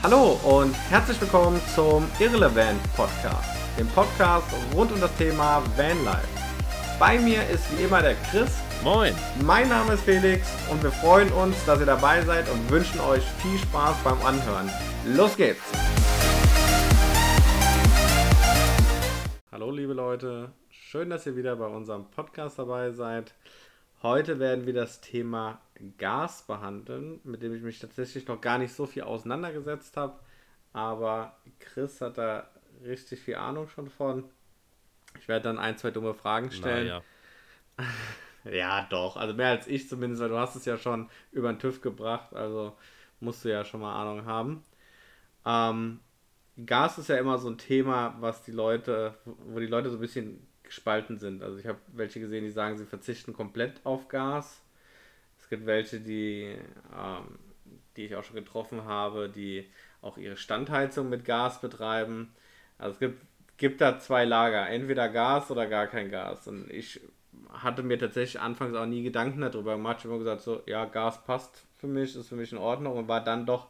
Hallo und herzlich willkommen zum Irrelevant Podcast, dem Podcast rund um das Thema Vanlife. Bei mir ist wie immer der Chris. Moin. Mein Name ist Felix und wir freuen uns, dass ihr dabei seid und wünschen euch viel Spaß beim Anhören. Los geht's! Hallo liebe Leute, schön, dass ihr wieder bei unserem Podcast dabei seid. Heute werden wir das Thema Gas behandeln, mit dem ich mich tatsächlich noch gar nicht so viel auseinandergesetzt habe. Aber Chris hat da richtig viel Ahnung schon von. Ich werde dann ein, zwei dumme Fragen stellen. Naja. ja, doch. Also mehr als ich zumindest, weil du hast es ja schon über den TÜV gebracht. Also musst du ja schon mal Ahnung haben. Ähm, Gas ist ja immer so ein Thema, was die Leute, wo die Leute so ein bisschen gespalten sind. Also ich habe welche gesehen, die sagen, sie verzichten komplett auf Gas. Es gibt welche, die, ähm, die ich auch schon getroffen habe, die auch ihre Standheizung mit Gas betreiben. Also es gibt, gibt da zwei Lager, entweder Gas oder gar kein Gas. Und ich hatte mir tatsächlich anfangs auch nie Gedanken darüber gemacht. Ich habe immer gesagt, so, ja, Gas passt für mich, ist für mich in Ordnung und war dann doch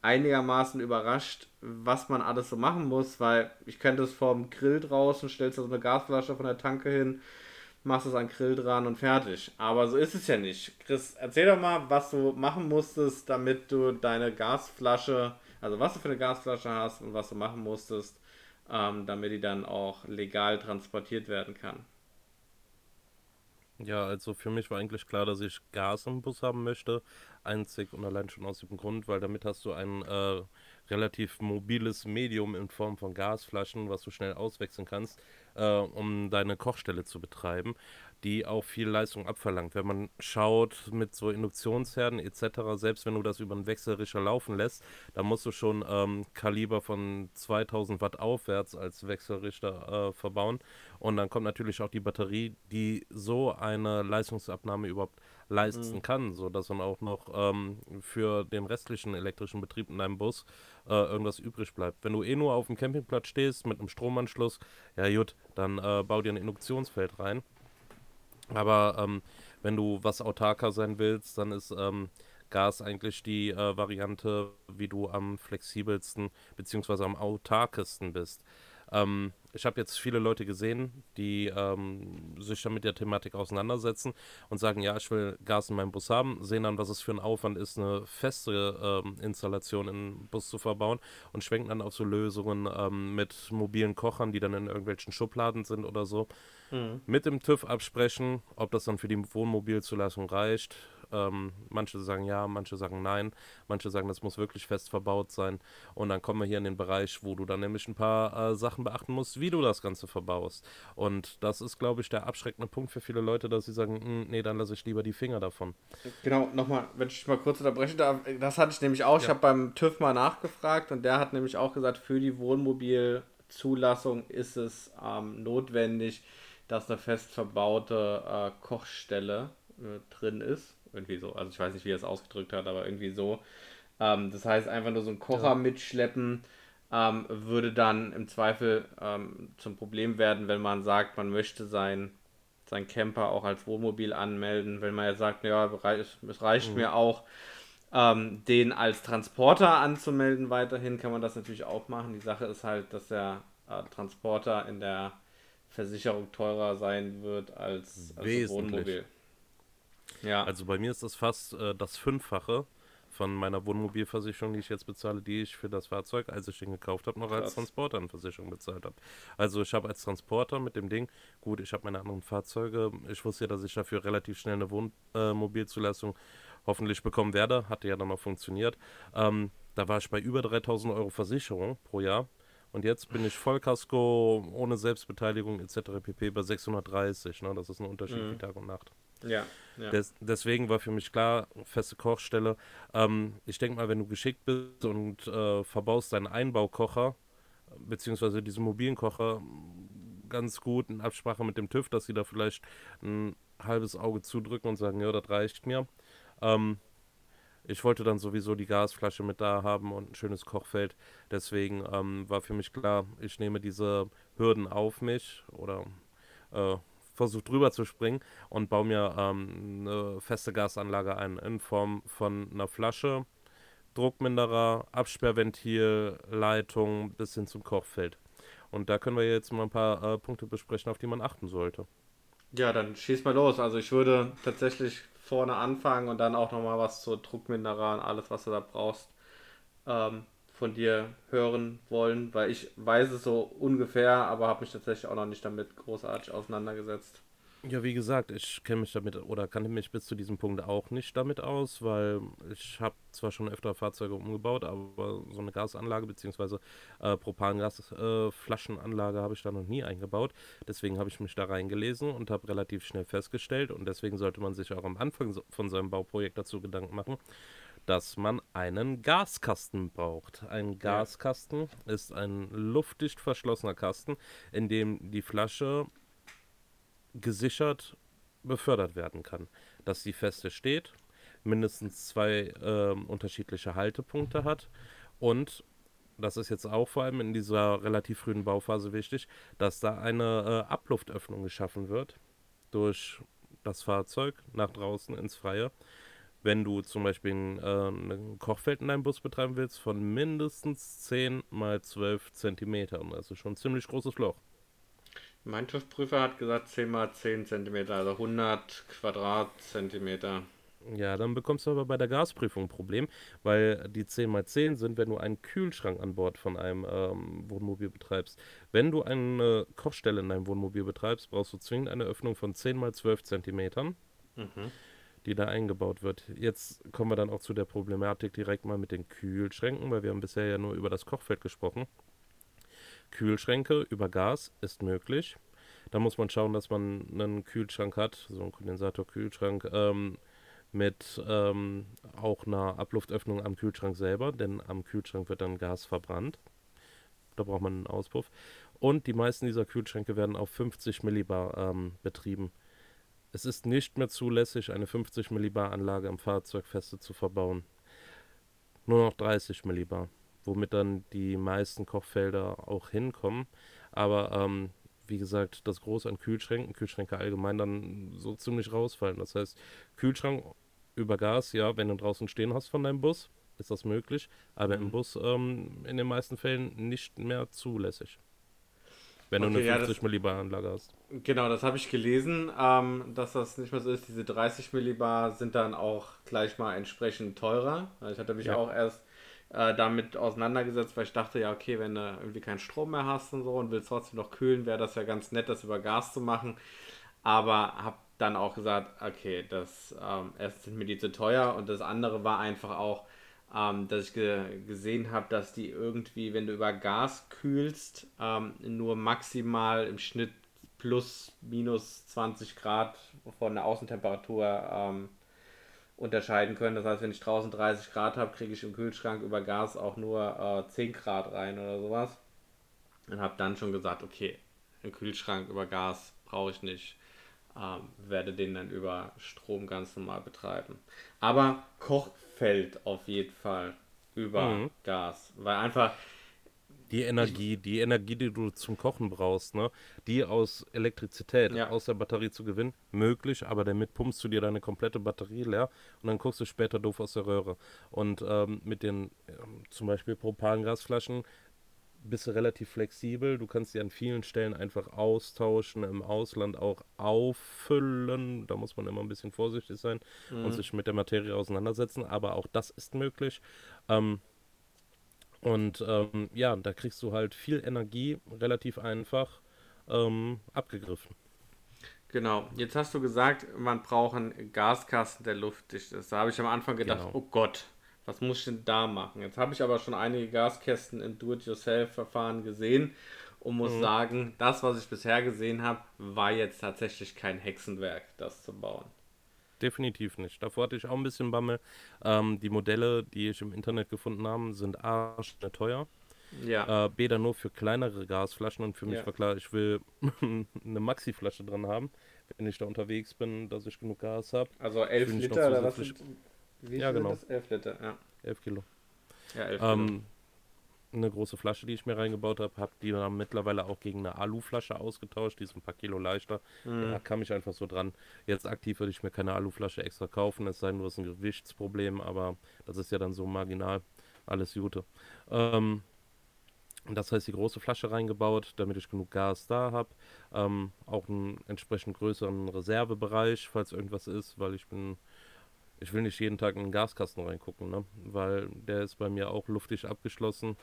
einigermaßen überrascht, was man alles so machen muss, weil ich könnte es vom Grill draußen, stellst da so eine Gasflasche von der Tanke hin, machst es an Grill dran und fertig. Aber so ist es ja nicht. Chris, erzähl doch mal, was du machen musstest, damit du deine Gasflasche, also was du für eine Gasflasche hast und was du machen musstest, ähm, damit die dann auch legal transportiert werden kann. Ja, also für mich war eigentlich klar, dass ich Gas im Bus haben möchte. Einzig und allein schon aus dem Grund, weil damit hast du ein äh, relativ mobiles Medium in Form von Gasflaschen, was du schnell auswechseln kannst, äh, um deine Kochstelle zu betreiben, die auch viel Leistung abverlangt. Wenn man schaut mit so Induktionsherden etc., selbst wenn du das über einen Wechselrichter laufen lässt, da musst du schon ähm, Kaliber von 2000 Watt aufwärts als Wechselrichter äh, verbauen. Und dann kommt natürlich auch die Batterie, die so eine Leistungsabnahme überhaupt leisten mhm. kann, sodass man auch noch ähm, für den restlichen elektrischen Betrieb in deinem Bus äh, irgendwas übrig bleibt. Wenn du eh nur auf dem Campingplatz stehst mit einem Stromanschluss, ja gut, dann äh, bau dir ein Induktionsfeld rein. Aber ähm, wenn du was autarker sein willst, dann ist ähm, Gas eigentlich die äh, Variante, wie du am flexibelsten bzw. am autarkesten bist. Ähm, ich habe jetzt viele Leute gesehen, die ähm, sich dann mit der Thematik auseinandersetzen und sagen, ja, ich will Gas in meinem Bus haben, sehen dann, was es für ein Aufwand ist, eine feste ähm, Installation im Bus zu verbauen und schwenken dann auf so Lösungen ähm, mit mobilen Kochern, die dann in irgendwelchen Schubladen sind oder so. Mhm. Mit dem TÜV absprechen, ob das dann für die Wohnmobilzulassung reicht ähm, manche sagen ja, manche sagen nein, manche sagen, das muss wirklich fest verbaut sein. Und dann kommen wir hier in den Bereich, wo du dann nämlich ein paar äh, Sachen beachten musst, wie du das Ganze verbaust. Und das ist, glaube ich, der abschreckende Punkt für viele Leute, dass sie sagen, hm, nee, dann lasse ich lieber die Finger davon. Genau, nochmal, wenn ich mal kurz unterbrechen darf, das hatte ich nämlich auch, ja. ich habe beim TÜV mal nachgefragt und der hat nämlich auch gesagt, für die Wohnmobilzulassung ist es ähm, notwendig, dass eine fest verbaute äh, Kochstelle äh, drin ist. Irgendwie so. Also ich weiß nicht, wie er es ausgedrückt hat, aber irgendwie so. Ähm, das heißt, einfach nur so ein Kocher ja. mitschleppen ähm, würde dann im Zweifel ähm, zum Problem werden, wenn man sagt, man möchte sein, sein Camper auch als Wohnmobil anmelden. Wenn man ja sagt, ja, es reicht mhm. mir auch, ähm, den als Transporter anzumelden weiterhin, kann man das natürlich auch machen. Die Sache ist halt, dass der äh, Transporter in der Versicherung teurer sein wird als, als Wohnmobil. Ja. Also bei mir ist das fast äh, das Fünffache von meiner Wohnmobilversicherung, die ich jetzt bezahle, die ich für das Fahrzeug, als ich den gekauft habe, noch Krass. als Transporter eine Versicherung bezahlt habe. Also ich habe als Transporter mit dem Ding, gut, ich habe meine anderen Fahrzeuge, ich wusste ja, dass ich dafür relativ schnell eine Wohnmobilzulassung äh, hoffentlich bekommen werde, hatte ja dann auch funktioniert. Ähm, da war ich bei über 3000 Euro Versicherung pro Jahr. Und jetzt bin ich Vollkasko, ohne Selbstbeteiligung etc. pp. bei 630. Ne? Das ist ein Unterschied mhm. wie Tag und Nacht. Ja. ja. Des, deswegen war für mich klar, feste Kochstelle. Ähm, ich denke mal, wenn du geschickt bist und äh, verbaust deinen Einbaukocher, beziehungsweise diesen mobilen Kocher, ganz gut in Absprache mit dem TÜV, dass sie da vielleicht ein halbes Auge zudrücken und sagen, ja, das reicht mir. Ähm, ich wollte dann sowieso die Gasflasche mit da haben und ein schönes Kochfeld. Deswegen ähm, war für mich klar, ich nehme diese Hürden auf mich oder äh, versuche drüber zu springen und baue mir ähm, eine feste Gasanlage ein in Form von einer Flasche Druckminderer, Absperrventil, Leitung bis hin zum Kochfeld. Und da können wir jetzt mal ein paar äh, Punkte besprechen, auf die man achten sollte. Ja, dann schieß mal los. Also ich würde tatsächlich vorne anfangen und dann auch nochmal was zur Druckminderer und alles, was du da brauchst, ähm, von dir hören wollen, weil ich weiß es so ungefähr, aber habe mich tatsächlich auch noch nicht damit großartig auseinandergesetzt. Ja, wie gesagt, ich kenne mich damit oder kannte mich bis zu diesem Punkt auch nicht damit aus, weil ich habe zwar schon öfter Fahrzeuge umgebaut, aber so eine Gasanlage bzw. Äh, Propangasflaschenanlage äh, habe ich da noch nie eingebaut. Deswegen habe ich mich da reingelesen und habe relativ schnell festgestellt und deswegen sollte man sich auch am Anfang von seinem Bauprojekt dazu Gedanken machen, dass man einen Gaskasten braucht. Ein Gaskasten ja. ist ein luftdicht verschlossener Kasten, in dem die Flasche gesichert befördert werden kann. Dass die feste steht, mindestens zwei äh, unterschiedliche Haltepunkte hat und das ist jetzt auch vor allem in dieser relativ frühen Bauphase wichtig, dass da eine äh, Abluftöffnung geschaffen wird durch das Fahrzeug nach draußen ins Freie. Wenn du zum Beispiel ein, äh, ein Kochfeld in deinem Bus betreiben willst, von mindestens 10 mal 12 Zentimetern. Also schon ein ziemlich großes Loch. Mein TÜV-Prüfer hat gesagt 10 mal 10 cm, also 100 Quadratzentimeter. Ja, dann bekommst du aber bei der Gasprüfung ein Problem, weil die 10 mal 10 sind, wenn du einen Kühlschrank an Bord von einem ähm, Wohnmobil betreibst. Wenn du eine Kochstelle in deinem Wohnmobil betreibst, brauchst du zwingend eine Öffnung von 10 mal 12 Zentimetern, mhm. Die da eingebaut wird. Jetzt kommen wir dann auch zu der Problematik direkt mal mit den Kühlschränken, weil wir haben bisher ja nur über das Kochfeld gesprochen. Kühlschränke über Gas ist möglich. Da muss man schauen, dass man einen Kühlschrank hat, so einen Kondensatorkühlschrank, ähm, mit ähm, auch einer Abluftöffnung am Kühlschrank selber, denn am Kühlschrank wird dann Gas verbrannt. Da braucht man einen Auspuff. Und die meisten dieser Kühlschränke werden auf 50 Millibar ähm, betrieben. Es ist nicht mehr zulässig, eine 50 Millibar Anlage am Fahrzeug feste zu verbauen. Nur noch 30 Millibar womit dann die meisten Kochfelder auch hinkommen. Aber ähm, wie gesagt, das Große an Kühlschränken, Kühlschränke allgemein dann so ziemlich rausfallen. Das heißt, Kühlschrank über Gas, ja, wenn du draußen stehen hast von deinem Bus, ist das möglich, aber mhm. im Bus ähm, in den meisten Fällen nicht mehr zulässig. Wenn okay, du eine 50 ja, Millibar Anlage hast. Genau, das habe ich gelesen, ähm, dass das nicht mehr so ist. Diese 30 Millibar sind dann auch gleich mal entsprechend teurer. Ich hatte mich ja. auch erst äh, damit auseinandergesetzt, weil ich dachte, ja, okay, wenn du irgendwie keinen Strom mehr hast und so und willst trotzdem noch kühlen, wäre das ja ganz nett, das über Gas zu machen. Aber habe dann auch gesagt, okay, das ähm, erstens sind mir die zu teuer und das andere war einfach auch, ähm, dass ich ge gesehen habe, dass die irgendwie, wenn du über Gas kühlst, ähm, nur maximal im Schnitt plus minus 20 Grad von der Außentemperatur ähm, unterscheiden können. Das heißt, wenn ich draußen 30 Grad habe, kriege ich im Kühlschrank über Gas auch nur äh, 10 Grad rein oder sowas. Und habe dann schon gesagt, okay, einen Kühlschrank über Gas brauche ich nicht. Ähm, werde den dann über Strom ganz normal betreiben. Aber Kochfeld auf jeden Fall über mhm. Gas. Weil einfach, die Energie, die Energie, die du zum Kochen brauchst, ne, die aus Elektrizität, ja. aus der Batterie zu gewinnen, möglich, aber damit pumpst du dir deine komplette Batterie leer und dann guckst du später doof aus der Röhre. Und ähm, mit den ähm, zum Beispiel Propangasflaschen bist du relativ flexibel. Du kannst sie an vielen Stellen einfach austauschen, im Ausland auch auffüllen. Da muss man immer ein bisschen vorsichtig sein mhm. und sich mit der Materie auseinandersetzen, aber auch das ist möglich. Ähm, und ähm, ja, da kriegst du halt viel Energie relativ einfach ähm, abgegriffen. Genau, jetzt hast du gesagt, man braucht einen Gaskasten, der luftdicht ist. Da habe ich am Anfang gedacht, genau. oh Gott, was muss ich denn da machen? Jetzt habe ich aber schon einige Gaskästen im Do-it-yourself-Verfahren gesehen und muss mhm. sagen, das, was ich bisher gesehen habe, war jetzt tatsächlich kein Hexenwerk, das zu bauen definitiv nicht. Davor hatte ich auch ein bisschen Bammel. Ähm, die Modelle, die ich im Internet gefunden habe, sind A, teuer. Ja. Äh, B, dann nur für kleinere Gasflaschen und für mich ja. war klar, ich will eine Maxi-Flasche drin haben, wenn ich da unterwegs bin, dass ich genug Gas habe. Also 11 Liter oder was? Sind, wie ja, genau. Das? 11 Liter, ja. 11 Kilo. Ja, 11 Kilo. Ähm, eine große Flasche, die ich mir reingebaut habe, habe die dann mittlerweile auch gegen eine Aluflasche ausgetauscht, die ist ein paar Kilo leichter. Mhm. Da kam ich einfach so dran. Jetzt aktiv würde ich mir keine Aluflasche extra kaufen, es sei denn, du hast ein Gewichtsproblem, aber das ist ja dann so marginal. Alles Gute. Ähm, das heißt, die große Flasche reingebaut, damit ich genug Gas da habe. Ähm, auch einen entsprechend größeren Reservebereich, falls irgendwas ist, weil ich bin ich will nicht jeden Tag in den Gaskasten reingucken, ne? weil der ist bei mir auch luftig abgeschlossen.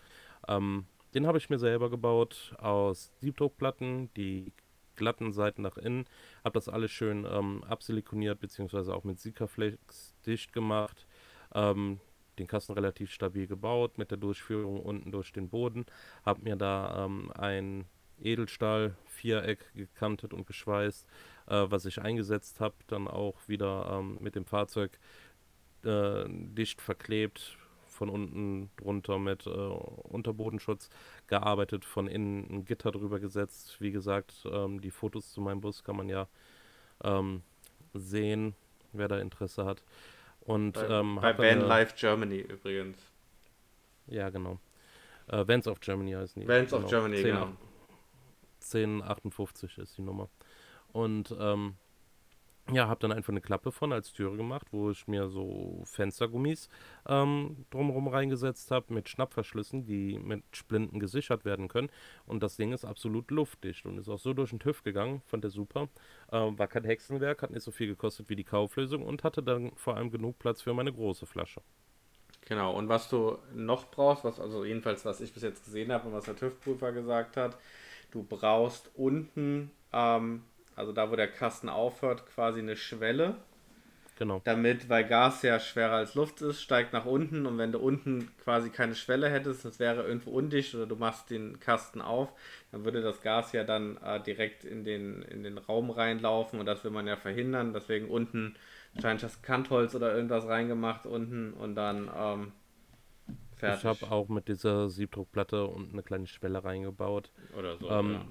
Ähm, den habe ich mir selber gebaut aus Siebdruckplatten, die glatten Seiten nach innen. Habe das alles schön ähm, absilikoniert, beziehungsweise auch mit Sikaflex dicht gemacht. Ähm, den Kasten relativ stabil gebaut, mit der Durchführung unten durch den Boden. Habe mir da ähm, ein Edelstahl-Viereck gekantet und geschweißt äh, was ich eingesetzt habe, dann auch wieder ähm, mit dem Fahrzeug äh, dicht verklebt, von unten drunter mit äh, Unterbodenschutz gearbeitet, von innen ein Gitter drüber gesetzt. Wie gesagt, ähm, die Fotos zu meinem Bus kann man ja ähm, sehen, wer da Interesse hat. Und, bei ähm, bei Van Life Germany übrigens. Ja, genau. Äh, Vans of Germany heißen die. Vans genau. of Germany, 10, genau. 1058 ist die Nummer. Und ähm, ja, habe dann einfach eine Klappe von als Türe gemacht, wo ich mir so Fenstergummis ähm, drumherum reingesetzt habe mit Schnappverschlüssen, die mit Splinten gesichert werden können. Und das Ding ist absolut luftdicht und ist auch so durch den TÜV gegangen, fand der super. Ähm, war kein Hexenwerk, hat nicht so viel gekostet wie die Kauflösung und hatte dann vor allem genug Platz für meine große Flasche. Genau, und was du noch brauchst, was also jedenfalls, was ich bis jetzt gesehen habe und was der TÜV-Prüfer gesagt hat, du brauchst unten ähm, also da, wo der Kasten aufhört, quasi eine Schwelle. Genau. Damit, weil Gas ja schwerer als Luft ist, steigt nach unten und wenn du unten quasi keine Schwelle hättest, das wäre irgendwo undicht oder du machst den Kasten auf, dann würde das Gas ja dann äh, direkt in den, in den Raum reinlaufen und das will man ja verhindern. Deswegen unten wahrscheinlich das Kantholz oder irgendwas reingemacht unten und dann ähm, fertig. Ich habe auch mit dieser Siebdruckplatte und eine kleine Schwelle reingebaut. Oder so. Ähm, ja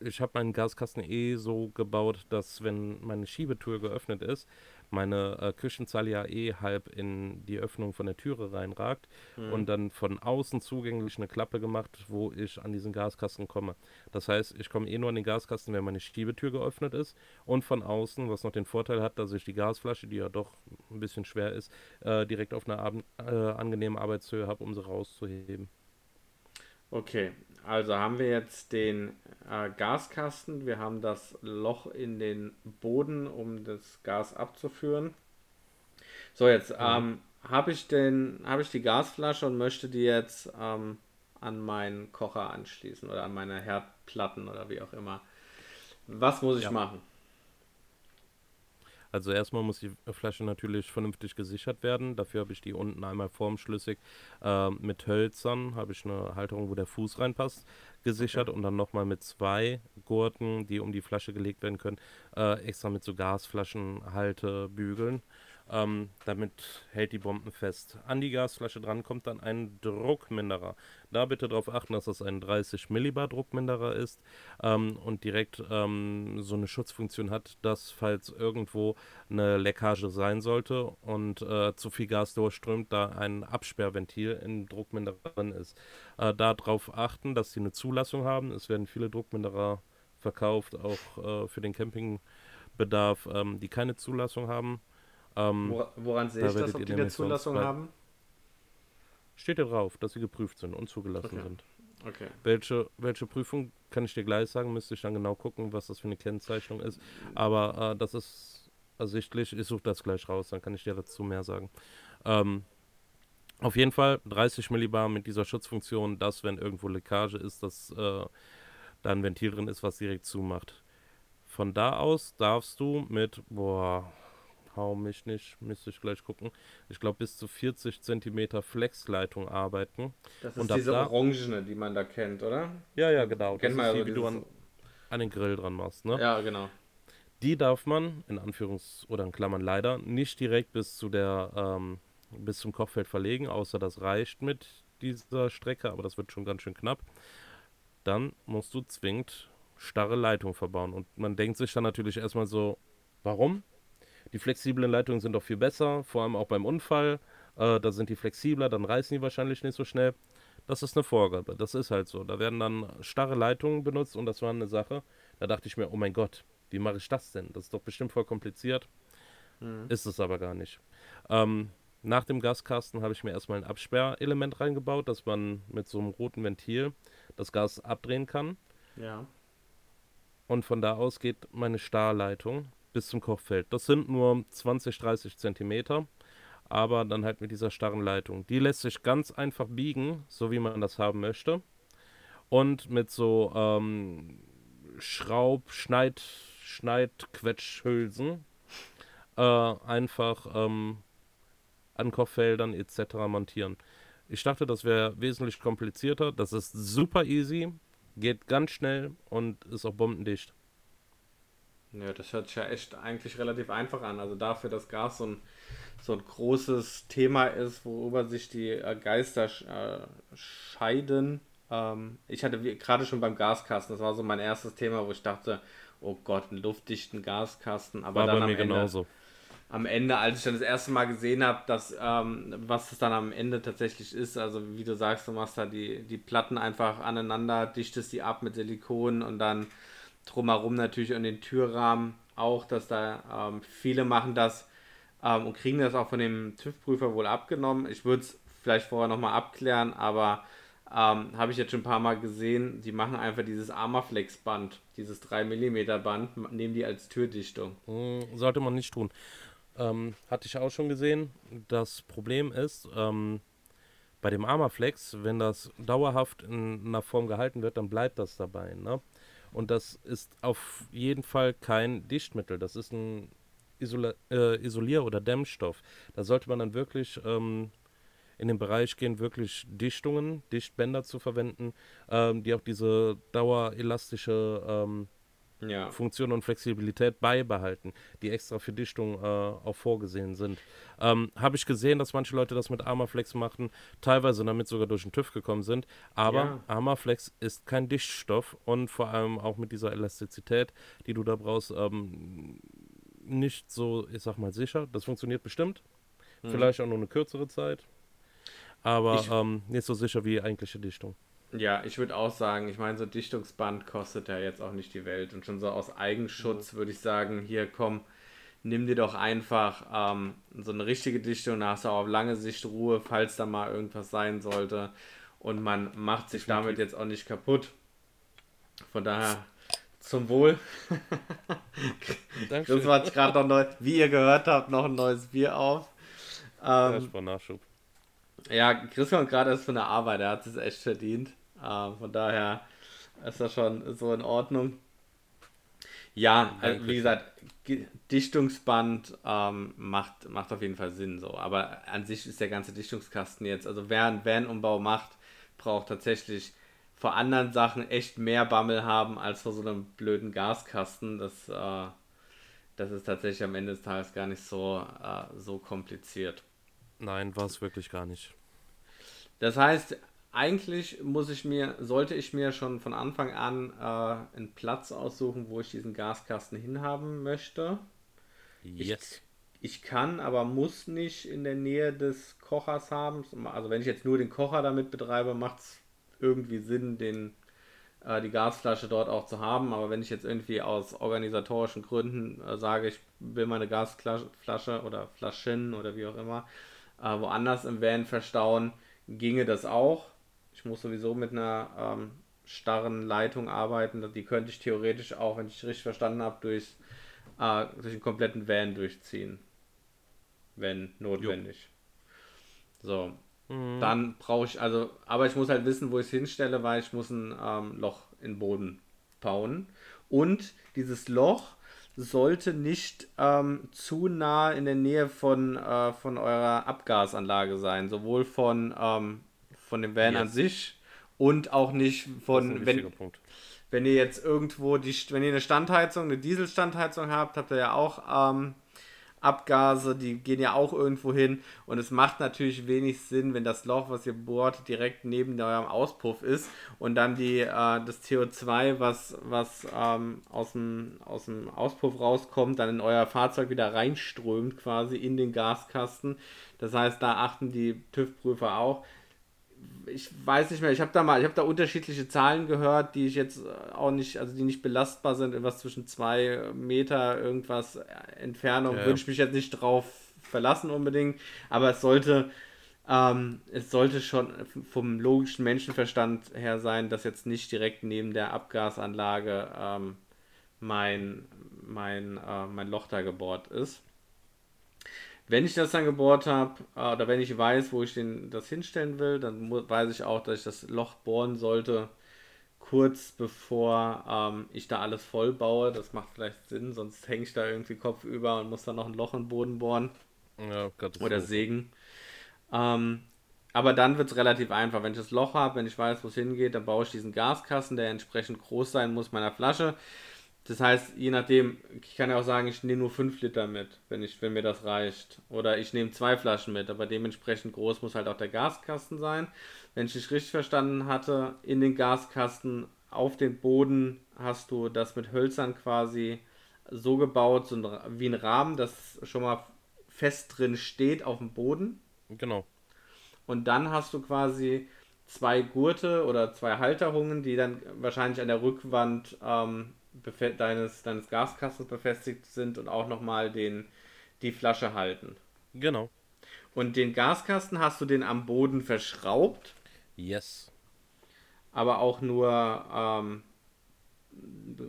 ich habe meinen Gaskasten eh so gebaut, dass wenn meine Schiebetür geöffnet ist, meine äh, Küchenzeile ja eh halb in die Öffnung von der Türe reinragt mhm. und dann von außen zugänglich eine Klappe gemacht, wo ich an diesen Gaskasten komme. Das heißt, ich komme eh nur an den Gaskasten, wenn meine Schiebetür geöffnet ist und von außen, was noch den Vorteil hat, dass ich die Gasflasche, die ja doch ein bisschen schwer ist, äh, direkt auf einer äh, angenehmen Arbeitshöhe habe, um sie rauszuheben. Okay, also haben wir jetzt den äh, Gaskasten, wir haben das Loch in den Boden, um das Gas abzuführen. So, jetzt mhm. ähm, habe ich, hab ich die Gasflasche und möchte die jetzt ähm, an meinen Kocher anschließen oder an meine Herdplatten oder wie auch immer. Was muss ich ja. machen? Also erstmal muss die Flasche natürlich vernünftig gesichert werden. Dafür habe ich die unten einmal formschlüssig äh, mit Hölzern, habe ich eine Halterung, wo der Fuß reinpasst, gesichert okay. und dann nochmal mit zwei Gurten, die um die Flasche gelegt werden können, äh, extra mit so Gasflaschenhaltebügeln. Ähm, damit hält die Bomben fest. An die Gasflasche dran kommt dann ein Druckminderer. Da bitte darauf achten, dass das ein 30 Millibar Druckminderer ist ähm, und direkt ähm, so eine Schutzfunktion hat, dass falls irgendwo eine Leckage sein sollte und äh, zu viel Gas durchströmt, da ein Absperrventil im Druckminderer drin ist. Äh, Darauf achten, dass sie eine Zulassung haben. Es werden viele Druckminderer verkauft, auch äh, für den Campingbedarf, ähm, die keine Zulassung haben. Ähm, woran sehe ich das, ob die eine Zulassung haben? Steht ja drauf, dass sie geprüft sind und zugelassen okay. sind. Okay. Welche, welche Prüfung kann ich dir gleich sagen, müsste ich dann genau gucken, was das für eine Kennzeichnung ist. Aber äh, das ist ersichtlich, ich suche das gleich raus, dann kann ich dir dazu mehr sagen. Ähm, auf jeden Fall 30 Millibar mit dieser Schutzfunktion, dass wenn irgendwo Leckage ist, dass äh, da ein Ventil drin ist, was direkt zumacht. Von da aus darfst du mit, boah, hau mich nicht, müsste ich gleich gucken. Ich glaube, bis zu 40 cm Flexleitung arbeiten. Das ist und diese da, Orangene, die man da kennt, oder? Ja, ja, genau. Kennt das man ist die, wie du an, an, den Grill dran machst, ne? Ja, genau. Die darf man, in Anführungs- oder in Klammern leider, nicht direkt bis zu der, ähm, bis zum Kochfeld verlegen, außer das reicht mit dieser Strecke, aber das wird schon ganz schön knapp. Dann musst du zwingend starre Leitung verbauen. Und man denkt sich dann natürlich erstmal so, warum? Die flexiblen Leitungen sind doch viel besser, vor allem auch beim Unfall. Äh, da sind die flexibler, dann reißen die wahrscheinlich nicht so schnell. Das ist eine Vorgabe, das ist halt so. Da werden dann starre Leitungen benutzt und das war eine Sache. Da dachte ich mir, oh mein Gott, wie mache ich das denn? Das ist doch bestimmt voll kompliziert. Mhm. Ist es aber gar nicht. Ähm, nach dem Gaskasten habe ich mir erstmal ein Absperrelement reingebaut, dass man mit so einem roten Ventil das Gas abdrehen kann. Ja. Und von da aus geht meine Stahlleitung bis zum Kochfeld. Das sind nur 20, 30 Zentimeter, aber dann halt mit dieser starren Leitung. Die lässt sich ganz einfach biegen, so wie man das haben möchte. Und mit so ähm, Schraub-, Schneid-, Schneidquetschhülsen äh, einfach ähm, an Kochfeldern etc. montieren. Ich dachte, das wäre wesentlich komplizierter. Das ist super easy, geht ganz schnell und ist auch bombendicht. Ja, das hört sich ja echt eigentlich relativ einfach an. Also dafür, dass Gas so ein, so ein großes Thema ist, worüber sich die äh, Geister äh, scheiden. Ähm, ich hatte gerade schon beim Gaskasten, das war so mein erstes Thema, wo ich dachte, oh Gott, einen luftdichten Gaskasten. Aber war dann bei mir Ende, genauso am Ende, als ich dann das erste Mal gesehen habe, dass ähm, was es dann am Ende tatsächlich ist, also wie du sagst, du machst da die, die Platten einfach aneinander, dichtest die ab mit Silikon und dann drumherum natürlich an den Türrahmen auch, dass da ähm, viele machen das ähm, und kriegen das auch von dem TÜV-Prüfer wohl abgenommen. Ich würde es vielleicht vorher nochmal abklären, aber ähm, habe ich jetzt schon ein paar Mal gesehen, die machen einfach dieses Armaflex-Band, dieses 3 mm Band, nehmen die als Türdichtung. Hm, sollte man nicht tun. Ähm, hatte ich auch schon gesehen. Das Problem ist, ähm, bei dem Armaflex, wenn das dauerhaft in einer Form gehalten wird, dann bleibt das dabei. Ne? Und das ist auf jeden Fall kein Dichtmittel. Das ist ein Isola äh, Isolier- oder Dämmstoff. Da sollte man dann wirklich ähm, in den Bereich gehen, wirklich Dichtungen, Dichtbänder zu verwenden, ähm, die auch diese dauerelastische ähm, ja. Funktion und Flexibilität beibehalten, die extra für Dichtung äh, auch vorgesehen sind. Ähm, Habe ich gesehen, dass manche Leute das mit Armaflex machen, teilweise damit sogar durch den TÜV gekommen sind, aber ja. Armaflex ist kein Dichtstoff und vor allem auch mit dieser Elastizität, die du da brauchst, ähm, nicht so, ich sag mal, sicher. Das funktioniert bestimmt, mhm. vielleicht auch nur eine kürzere Zeit, aber ähm, nicht so sicher wie eigentliche Dichtung. Ja, ich würde auch sagen, ich meine, so Dichtungsband kostet ja jetzt auch nicht die Welt. Und schon so aus Eigenschutz würde ich sagen, hier komm, nimm dir doch einfach ähm, so eine richtige Dichtung, da hast du auch auf lange Sicht Ruhe, falls da mal irgendwas sein sollte. Und man macht sich damit jetzt auch nicht kaputt. Von daher zum Wohl. Dankeschön. Das war gerade noch neu, wie ihr gehört habt, noch ein neues Bier auf. Ähm, ja, Nachschub. Ja, Chris kommt gerade erst von der Arbeit, er hat es echt verdient. Äh, von daher ist das schon so in Ordnung. Ja, also, wie gesagt, Dichtungsband ähm, macht, macht auf jeden Fall Sinn so. Aber an sich ist der ganze Dichtungskasten jetzt, also wer einen Van-Umbau macht, braucht tatsächlich vor anderen Sachen echt mehr Bammel haben als vor so einem blöden Gaskasten. Das, äh, das ist tatsächlich am Ende des Tages gar nicht so, äh, so kompliziert. Nein, war es wirklich gar nicht. Das heißt, eigentlich muss ich mir, sollte ich mir schon von Anfang an äh, einen Platz aussuchen, wo ich diesen Gaskasten hinhaben möchte. Yes. Ich, ich kann, aber muss nicht in der Nähe des Kochers haben. Also wenn ich jetzt nur den Kocher damit betreibe, macht es irgendwie Sinn, den, äh, die Gasflasche dort auch zu haben. Aber wenn ich jetzt irgendwie aus organisatorischen Gründen äh, sage, ich will meine Gasflasche oder Flaschen oder wie auch immer äh, woanders im Van verstauen, ginge das auch ich muss sowieso mit einer ähm, starren Leitung arbeiten. Die könnte ich theoretisch auch, wenn ich richtig verstanden habe, durch, äh, durch den kompletten Van durchziehen. Wenn notwendig. Jo. So. Mhm. Dann brauche ich, also, aber ich muss halt wissen, wo ich es hinstelle, weil ich muss ein ähm, Loch in den Boden bauen. Und dieses Loch sollte nicht ähm, zu nah in der Nähe von, äh, von eurer Abgasanlage sein, sowohl von ähm, von dem Van yes. an sich und auch nicht von, wenn, Punkt. wenn ihr jetzt irgendwo, die, wenn ihr eine Standheizung, eine Dieselstandheizung habt, habt ihr ja auch ähm, Abgase, die gehen ja auch irgendwo hin und es macht natürlich wenig Sinn, wenn das Loch, was ihr bohrt, direkt neben eurem Auspuff ist und dann die, äh, das CO2, was, was ähm, aus, dem, aus dem Auspuff rauskommt, dann in euer Fahrzeug wieder reinströmt quasi in den Gaskasten. Das heißt, da achten die TÜV-Prüfer auch, ich weiß nicht mehr, ich habe da mal, ich habe da unterschiedliche Zahlen gehört, die ich jetzt auch nicht, also die nicht belastbar sind, irgendwas zwischen zwei Meter, irgendwas Entfernung, ja, ja. würde ich mich jetzt nicht drauf verlassen unbedingt, aber es sollte, ähm, es sollte schon vom logischen Menschenverstand her sein, dass jetzt nicht direkt neben der Abgasanlage ähm, mein, mein, äh, mein Loch da gebohrt ist. Wenn ich das dann gebohrt habe, äh, oder wenn ich weiß, wo ich den, das hinstellen will, dann weiß ich auch, dass ich das Loch bohren sollte, kurz bevor ähm, ich da alles voll baue. Das macht vielleicht Sinn, sonst hänge ich da irgendwie Kopf über und muss dann noch ein Loch im Boden bohren. Ja, Gott, oder sägen. Ähm, aber dann wird es relativ einfach. Wenn ich das Loch habe, wenn ich weiß, wo es hingeht, dann baue ich diesen Gaskasten, der entsprechend groß sein muss meiner Flasche. Das heißt, je nachdem, ich kann ja auch sagen, ich nehme nur 5 Liter mit, wenn, ich, wenn mir das reicht. Oder ich nehme zwei Flaschen mit, aber dementsprechend groß muss halt auch der Gaskasten sein. Wenn ich dich richtig verstanden hatte, in den Gaskasten auf dem Boden hast du das mit Hölzern quasi so gebaut, so ein, wie ein Rahmen, das schon mal fest drin steht auf dem Boden. Genau. Und dann hast du quasi zwei Gurte oder zwei Halterungen, die dann wahrscheinlich an der Rückwand ähm, deines, deines Gaskastens befestigt sind und auch nochmal den, die Flasche halten. Genau. Und den Gaskasten hast du den am Boden verschraubt. Yes. Aber auch nur ähm,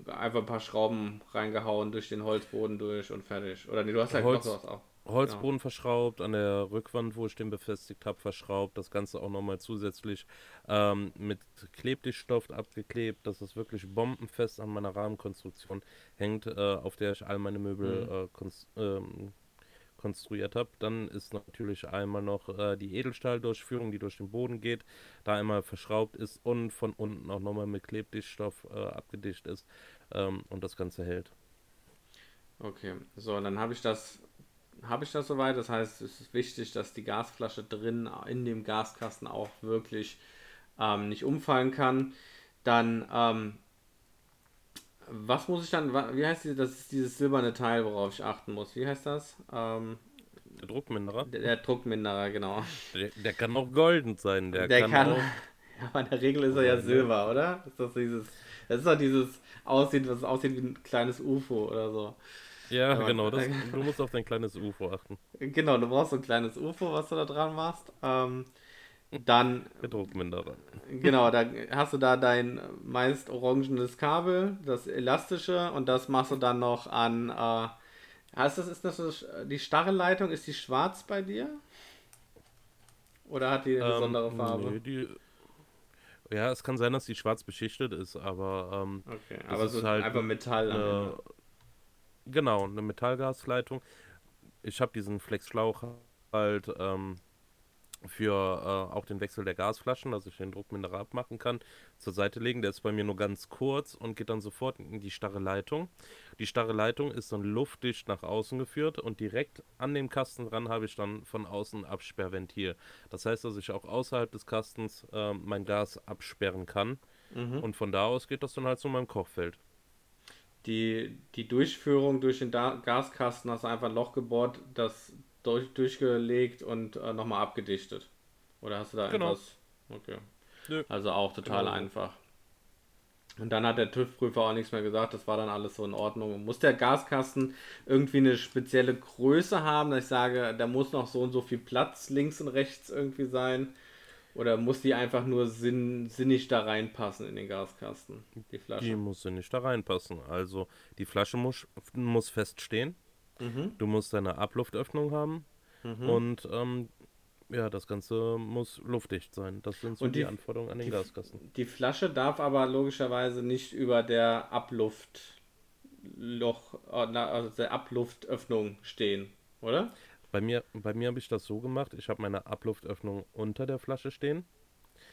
einfach ein paar Schrauben reingehauen durch den Holzboden durch und fertig. Oder nee, du hast halt Holz, noch sowas auch. Holzboden ja. verschraubt, an der Rückwand, wo ich den befestigt habe, verschraubt. Das Ganze auch nochmal zusätzlich ähm, mit Klebdichtstoff abgeklebt, dass es wirklich bombenfest an meiner Rahmenkonstruktion hängt, äh, auf der ich all meine Möbel mhm. äh, konst ähm, konstruiert habe. Dann ist natürlich einmal noch äh, die Edelstahldurchführung, die durch den Boden geht, da einmal verschraubt ist und von unten auch nochmal mit Klebdichtstoff äh, abgedicht ist ähm, und das Ganze hält. Okay, so, dann habe ich das habe ich das soweit. Das heißt, es ist wichtig, dass die Gasflasche drin in dem Gaskasten auch wirklich ähm, nicht umfallen kann. Dann, ähm, was muss ich dann, wie heißt die, das ist dieses silberne Teil, worauf ich achten muss. Wie heißt das? Ähm, der Druckminderer? Der, der Druckminderer, genau. Der, der, kann auch golden sein. Der, der kann, kann auch... Ja, aber in der Regel ist er ja Silber, oder? Ist das dieses, das ist doch dieses aussieht, was aussieht wie ein kleines UFO oder so. Ja, Aber, genau. Das, du musst auf dein kleines UFO achten. Genau, du brauchst so ein kleines UFO, was du da dran machst. Ähm, dann. Druckminderer. Genau, da hast du da dein meist orangenes Kabel, das elastische, und das machst du dann noch an. Äh, heißt das, ist das die starre Leitung? Ist die schwarz bei dir? Oder hat die eine ähm, besondere Farbe? Nee, die, ja, es kann sein, dass die schwarz beschichtet ist, aber. Ähm, okay, aber so halt einfach Metall. Äh, Genau, eine Metallgasleitung. Ich habe diesen Flexschlauch halt ähm, für äh, auch den Wechsel der Gasflaschen, dass ich den Druckminder abmachen kann, zur Seite legen. Der ist bei mir nur ganz kurz und geht dann sofort in die starre Leitung. Die starre Leitung ist dann luftdicht nach außen geführt und direkt an dem Kasten dran habe ich dann von außen ein Absperrventil. Das heißt, dass ich auch außerhalb des Kastens äh, mein Gas absperren kann. Mhm. Und von da aus geht das dann halt zu meinem Kochfeld die, die Durchführung durch den da Gaskasten hast du einfach ein Loch gebohrt, das durch, durchgelegt und äh, nochmal abgedichtet. Oder hast du da genau. etwas? Okay. Nö. Also auch total genau. einfach. Und dann hat der TÜV-Prüfer auch nichts mehr gesagt, das war dann alles so in Ordnung. Muss der Gaskasten irgendwie eine spezielle Größe haben, dass ich sage, da muss noch so und so viel Platz links und rechts irgendwie sein? Oder muss die einfach nur sinn, sinnig da reinpassen in den Gaskasten, die Flasche? Die muss sinnig da reinpassen. Also die Flasche muss, muss feststehen. Mhm. Du musst deine Abluftöffnung haben. Mhm. Und ähm, ja, das Ganze muss luftdicht sein. Das sind so die, die, Anforderungen an den die, Gaskasten. Die Flasche darf aber logischerweise nicht über der Abluftloch, äh, also der Abluftöffnung stehen, oder? Bei mir, bei mir habe ich das so gemacht, ich habe meine Abluftöffnung unter der Flasche stehen,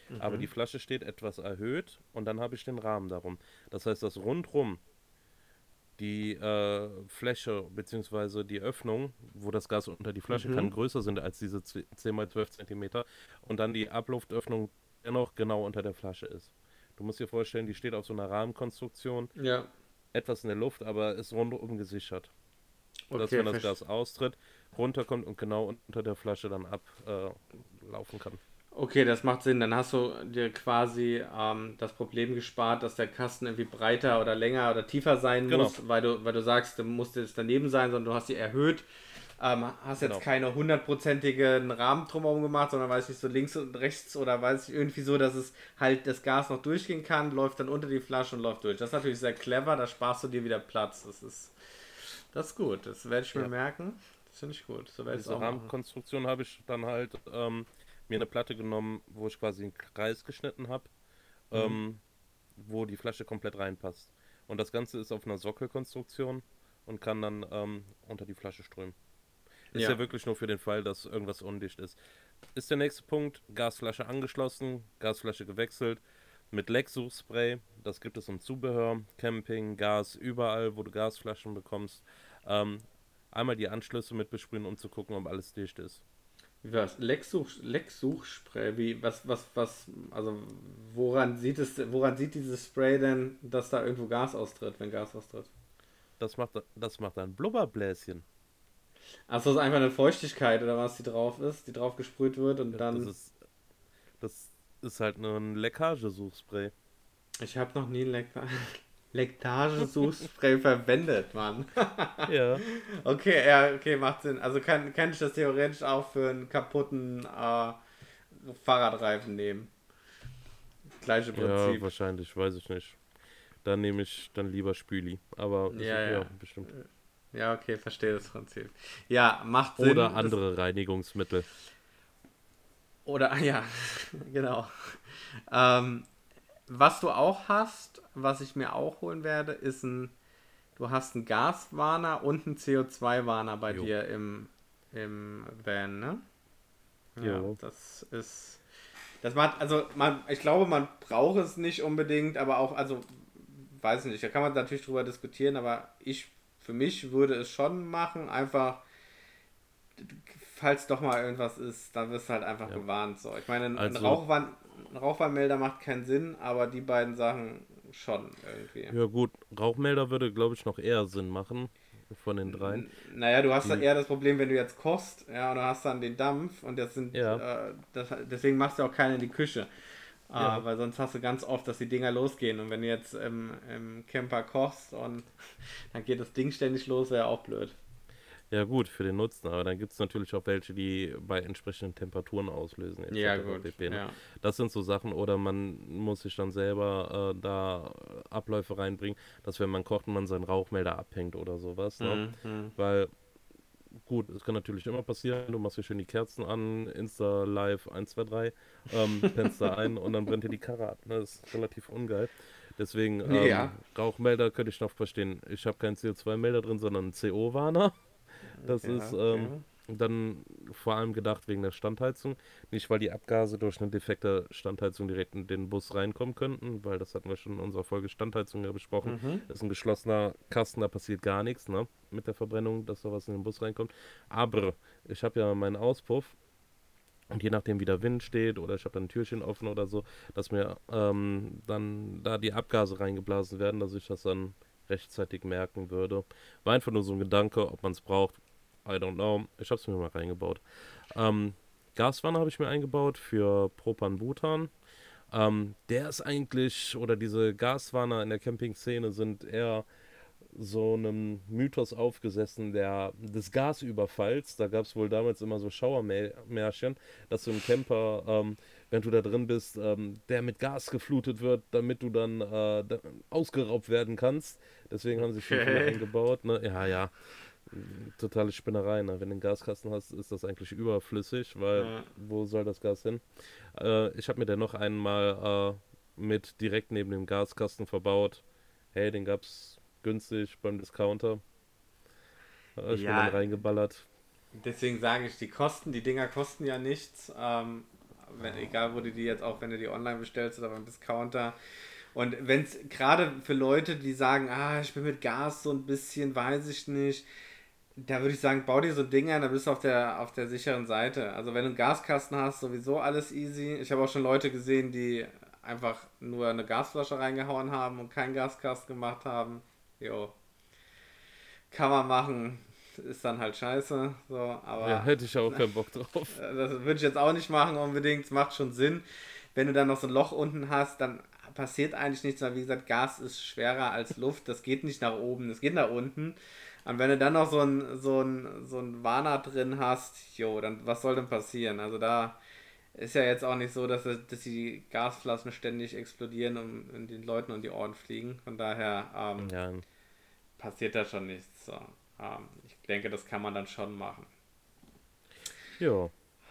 mhm. aber die Flasche steht etwas erhöht und dann habe ich den Rahmen darum. Das heißt, dass rundrum die äh, Fläche bzw. die Öffnung, wo das Gas unter die Flasche mhm. kann, größer sind als diese 10 x 12 cm und dann die Abluftöffnung dennoch genau unter der Flasche ist. Du musst dir vorstellen, die steht auf so einer Rahmenkonstruktion. Ja. Etwas in der Luft, aber ist rundum gesichert. Okay, dass wenn das Gas austritt, runterkommt und genau unter der Flasche dann ablaufen äh, kann. Okay, das macht Sinn. Dann hast du dir quasi ähm, das Problem gespart, dass der Kasten irgendwie breiter oder länger oder tiefer sein Genau. muss, weil du, weil du sagst, du musst jetzt daneben sein, sondern du hast sie erhöht. Ähm, hast jetzt Genau. keine hundertprozentigen Rahmen drumherum gemacht, sondern weiß nicht, so links und rechts oder weiß ich irgendwie so, dass es halt das Gas noch durchgehen kann, läuft dann unter die Flasche und läuft durch. Das ist natürlich sehr clever, da sparst du dir wieder Platz. Das ist, das ist gut, das werde ich mir Ja. merken. Finde ich gut. So Diese. Rahmenkonstruktion habe ich dann halt ähm, mir eine Platte genommen, wo ich quasi einen Kreis geschnitten habe, Mhm. ähm, wo die Flasche komplett reinpasst. Und das Ganze ist auf einer Sockelkonstruktion und kann dann ähm, unter die Flasche strömen. Ist ja. Ja. wirklich nur für den Fall, dass irgendwas undicht ist. Ist der nächste Punkt, Gasflasche angeschlossen, Gasflasche gewechselt, mit Lecksuchspray, das gibt es im Zubehör, Camping, Gas, überall, wo du Gasflaschen bekommst. Ähm, einmal die Anschlüsse mit besprühen, um zu gucken, ob alles dicht ist. Wie war's? Lecksuch, Lecksuchspray, wie, was, was, was, also woran sieht es, woran sieht dieses Spray denn, dass da irgendwo Gas austritt, wenn Gas austritt? Das macht, das macht ein Blubberbläschen. Achso, ist einfach eine Feuchtigkeit oder was, die drauf ist, die drauf gesprüht wird und Das dann. ist, das ist halt nur ein Leckagesuchspray. Ich habe noch nie ein Leck Lektagesuchspray verwendet, Mann. Ja. Okay, ja, okay, macht Sinn. Also kann, kann ich das theoretisch auch für einen kaputten äh, Fahrradreifen nehmen. Gleiche ja, Prinzip. wahrscheinlich, weiß ich nicht. Dann nehme ich dann lieber Spüli. Aber Ja, okay, ja. bestimmt. Ja, okay, verstehe das Prinzip. Ja, macht Sinn. Oder Das- andere Reinigungsmittel. Oder, ja, genau. Ähm, was du auch hast, was ich mir auch holen werde, ist ein, du hast einen Gaswarner und einen CO2-Warner bei Jo. dir im, im Van, ne? Ja, Jo. das ist, das macht, also man, ich glaube, man braucht es nicht unbedingt, aber auch, also, weiß nicht, da kann man natürlich drüber diskutieren, aber ich, für mich würde es schon machen, einfach, falls doch mal irgendwas ist, dann wirst du halt einfach Ja. gewarnt. So. Ich meine, ein, Also- Rauchwarn, ein Rauchwarnmelder macht keinen Sinn, aber die beiden Sachen schon irgendwie. Ja gut, Rauchmelder würde, glaube ich, noch eher Sinn machen von den dreien. N- Naja, du hast Die- dann eher das Problem, wenn du jetzt kochst, ja, und du hast dann den Dampf und das sind, Ja. äh, das, deswegen machst du auch keinen in die Küche. Ja. Äh, weil sonst hast du ganz oft, dass die Dinger losgehen und wenn du jetzt im, im Camper kochst und dann geht das Ding ständig los, wäre auch blöd. Ja gut, für den Nutzen, aber dann gibt es natürlich auch welche, die bei entsprechenden Temperaturen auslösen. Ja, gut. pp, ne? Ja. Das sind so Sachen, oder man muss sich dann selber äh, da Abläufe reinbringen, dass wenn man kocht, man seinen Rauchmelder abhängt oder sowas. Ne? Mhm. Weil, gut, es kann natürlich immer passieren, du machst hier schön die Kerzen an, Insta Live 1, 2, 3, ähm, pennst da ein und dann brennt dir die Karre ab. Ne? Das ist relativ ungeil. Deswegen, ähm, Ja. Rauchmelder könnte ich noch verstehen. Ich habe keinen CO2-Melder drin, sondern einen CO-Warner. Das Ja, ist ähm, dann vor allem gedacht wegen der Standheizung. Nicht, weil die Abgase durch eine defekte Standheizung direkt in den Bus reinkommen könnten, weil das hatten wir schon in unserer Folge Standheizung ja besprochen. Mhm. Das ist ein geschlossener Kasten, da passiert gar nichts, ne? Mit der Verbrennung, dass da was in den Bus reinkommt. Aber ich habe ja meinen Auspuff und je nachdem, wie der Wind steht oder ich habe dann ein Türchen offen oder so, dass mir ähm, dann da die Abgase reingeblasen werden, dass ich das dann rechtzeitig merken würde. War einfach nur so ein Gedanke, ob man es braucht. I don't know. Ich habe es mir mal reingebaut. Ähm, Gaswanne habe ich mir eingebaut für Propan-Butan. Ähm, der ist eigentlich, oder diese Gaswanner in der Camping-Szene sind eher so einem Mythos aufgesessen, der des Gasüberfalls. Da gab es wohl damals immer so Schauermärchen, dass du im Camper, ähm, wenn du da drin bist, ähm, der mit Gas geflutet wird, damit du dann äh, da, ausgeraubt werden kannst. Deswegen haben sich schon viele Okay. eingebaut. Ne? Ja, ja. Totale Spinnerei. Ne? Wenn du einen Gaskasten hast, ist das eigentlich überflüssig, weil Ja. wo soll das Gas hin? Äh, ich habe mir den noch einmal äh, mit direkt neben dem Gaskasten verbaut. Hey, den gab's günstig beim Discounter. Hab ich Ja. mir dann reingeballert. Deswegen sage ich, die kosten, die Dinger kosten ja nichts. Ähm, wenn, egal, wo du die jetzt auch, wenn du die online bestellst oder beim Discounter. Und wenn es gerade für Leute, die sagen, ah, ich bin mit Gas so ein bisschen, weiß ich nicht, da würde ich sagen, bau dir so Dinger, da bist du auf der, auf der sicheren Seite. Also wenn du einen Gaskasten hast, sowieso alles easy. Ich habe auch schon Leute gesehen, die einfach nur eine Gasflasche reingehauen haben und keinen Gaskasten gemacht haben. Jo. Kann man machen. ist dann halt scheiße. So, aber ja, hätte ich auch keinen Bock drauf. Das würde ich jetzt auch nicht machen unbedingt. Es macht schon Sinn. Wenn du dann noch so ein Loch unten hast, dann passiert eigentlich nichts, weil wie gesagt, Gas ist schwerer als Luft. Das geht nicht nach oben, das geht nach unten. Und wenn du dann noch so ein, so ein, so ein Warner drin hast, jo, dann was soll denn passieren? Also da ist ja jetzt auch nicht so, dass, dass die Gasflaschen ständig explodieren und den Leuten um die Ohren fliegen. Von daher ähm, ja. passiert da schon nichts. So. Ähm, ich denke, das kann man dann schon machen. Ja.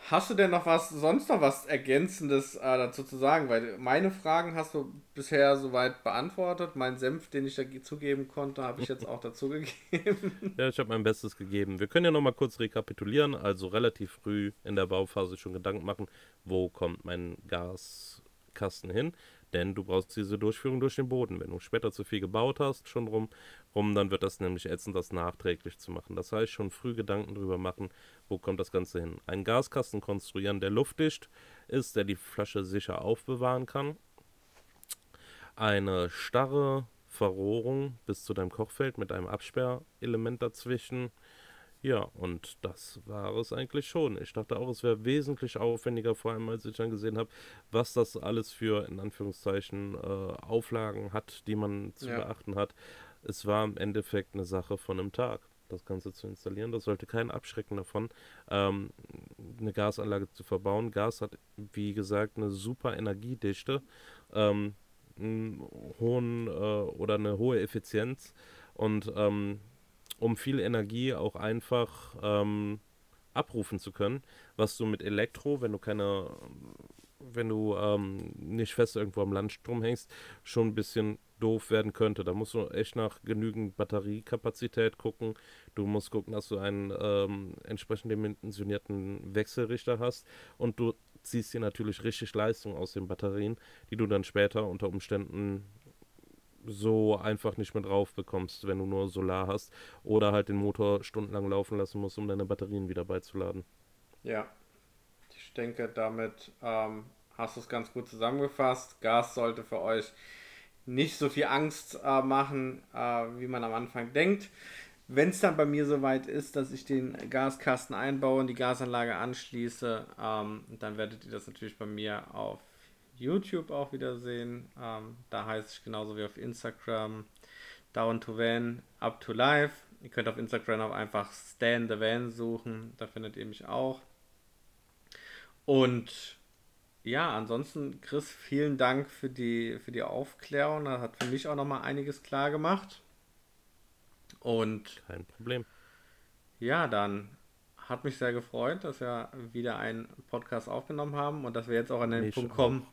Hast du denn noch was, sonst noch was Ergänzendes äh, dazu zu sagen? Weil meine Fragen hast du bisher soweit beantwortet. Mein Senf, den ich dazugeben konnte, habe ich jetzt auch dazugegeben. Ja, ich habe mein Bestes gegeben. Wir können ja nochmal kurz rekapitulieren. Also relativ früh in der Bauphase schon Gedanken machen, wo kommt mein Gaskasten hin? Denn du brauchst diese Durchführung durch den Boden. Wenn du später zu viel gebaut hast, schon rum, rum, dann wird das nämlich ätzend, das nachträglich zu machen. Das heißt, schon früh Gedanken drüber machen, wo kommt das Ganze hin. Einen Gaskasten konstruieren, der luftdicht ist, der die Flasche sicher aufbewahren kann. Eine starre Verrohrung bis zu deinem Kochfeld mit einem Absperrelement dazwischen ja, und das war es eigentlich schon. Ich dachte auch, es wäre wesentlich aufwendiger, vor allem als ich dann gesehen habe, was das alles für, in Anführungszeichen, äh, Auflagen hat, die man zu ja. beachten hat. Es war im Endeffekt eine Sache von einem Tag, das Ganze zu installieren. Das sollte keinen abschrecken davon, ähm, eine Gasanlage zu verbauen. Gas hat, wie gesagt, eine super Energiedichte, ähm, einen hohen äh, oder eine hohe Effizienz und ähm, um viel Energie auch einfach ähm, abrufen zu können, was du mit Elektro, wenn du keine, wenn du ähm, nicht fest irgendwo am Landstrom hängst, schon ein bisschen doof werden könnte. Da musst du echt nach genügend Batteriekapazität gucken. Du musst gucken, dass du einen ähm, entsprechend dimensionierten Wechselrichter hast und du ziehst dir natürlich richtig Leistung aus den Batterien, die du dann später unter Umständen so einfach nicht mehr drauf bekommst, wenn du nur Solar hast oder halt den Motor stundenlang laufen lassen musst, um deine Batterien wieder beizuladen. Ja, ich denke, damit ähm, hast du es ganz gut zusammengefasst. Gas sollte für euch nicht so viel Angst äh, machen, äh, wie man am Anfang denkt. Wenn es dann bei mir soweit ist, dass ich den Gaskasten einbaue und die Gasanlage anschließe, ähm, dann werdet ihr das natürlich bei mir auf YouTube auch wieder sehen. Ähm, da heiße ich genauso wie auf Instagram Down to Van, Up to Life. Ihr könnt auf Instagram auch einfach Stan the Van suchen, da findet ihr mich auch. Und ja, ansonsten, Chris, vielen Dank für die, für die Aufklärung. Das hat für mich auch nochmal einiges klar gemacht. Und. Kein Problem. Ja, dann hat mich sehr gefreut, dass wir wieder einen Podcast aufgenommen haben und dass wir jetzt auch an den Punkt kommen,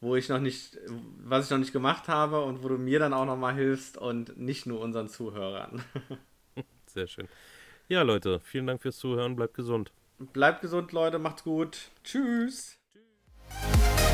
wo ich noch nicht, was ich noch nicht gemacht habe und wo du mir dann auch nochmal hilfst und nicht nur unseren Zuhörern. Sehr schön. Ja, Leute, vielen Dank fürs Zuhören. Bleibt gesund. Bleibt gesund, Leute. Macht's gut. Tschüss. Tschüss.